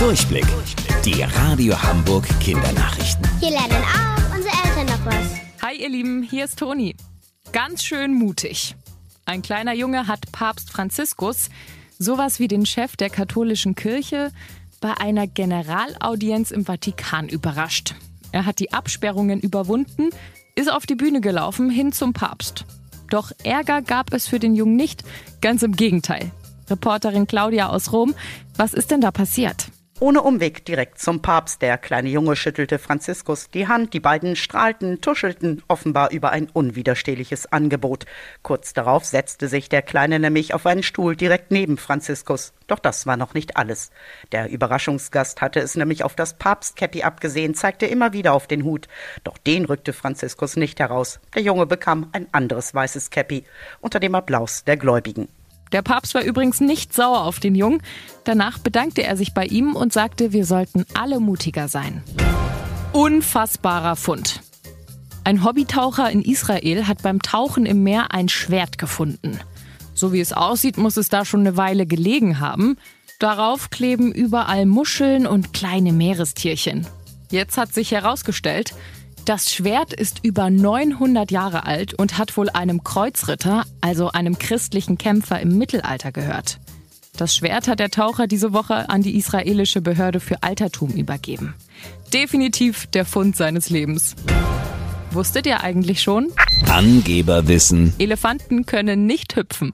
Durchblick. Die Radio Hamburg Kindernachrichten. Hier lernen auch unsere Eltern noch was. Hi ihr Lieben, hier ist Toni. Ganz schön mutig. Ein kleiner Junge hat Papst Franziskus, sowas wie den Chef der katholischen Kirche, bei einer Generalaudienz im Vatikan überrascht. Er hat die Absperrungen überwunden, ist auf die Bühne gelaufen hin zum Papst. Doch Ärger gab es für den Jungen nicht, ganz im Gegenteil. Reporterin Claudia aus Rom, was ist denn da passiert? Ohne Umweg direkt zum Papst. Der kleine Junge schüttelte Franziskus die Hand. Die beiden strahlten, tuschelten offenbar über ein unwiderstehliches Angebot. Kurz darauf setzte sich der Kleine nämlich auf einen Stuhl direkt neben Franziskus. Doch das war noch nicht alles. Der Überraschungsgast hatte es nämlich auf das Papstkäppi abgesehen, zeigte immer wieder auf den Hut. Doch den rückte Franziskus nicht heraus. Der Junge bekam ein anderes weißes Käppi unter dem Applaus der Gläubigen. Der Papst war übrigens nicht sauer auf den Jungen. Danach bedankte er sich bei ihm und sagte, wir sollten alle mutiger sein. Unfassbarer Fund. Ein Hobbytaucher in Israel hat beim Tauchen im Meer ein Schwert gefunden. So wie es aussieht, muss es da schon eine Weile gelegen haben. Darauf kleben überall Muscheln und kleine Meerestierchen. Jetzt hat sich herausgestellt, das Schwert ist über 900 Jahre alt und hat wohl einem Kreuzritter, also einem christlichen Kämpfer im Mittelalter gehört. Das Schwert hat der Taucher diese Woche an die israelische Behörde für Altertum übergeben. Definitiv der Fund seines Lebens. Wusstet ihr eigentlich schon? Angeberwissen. Elefanten können nicht hüpfen.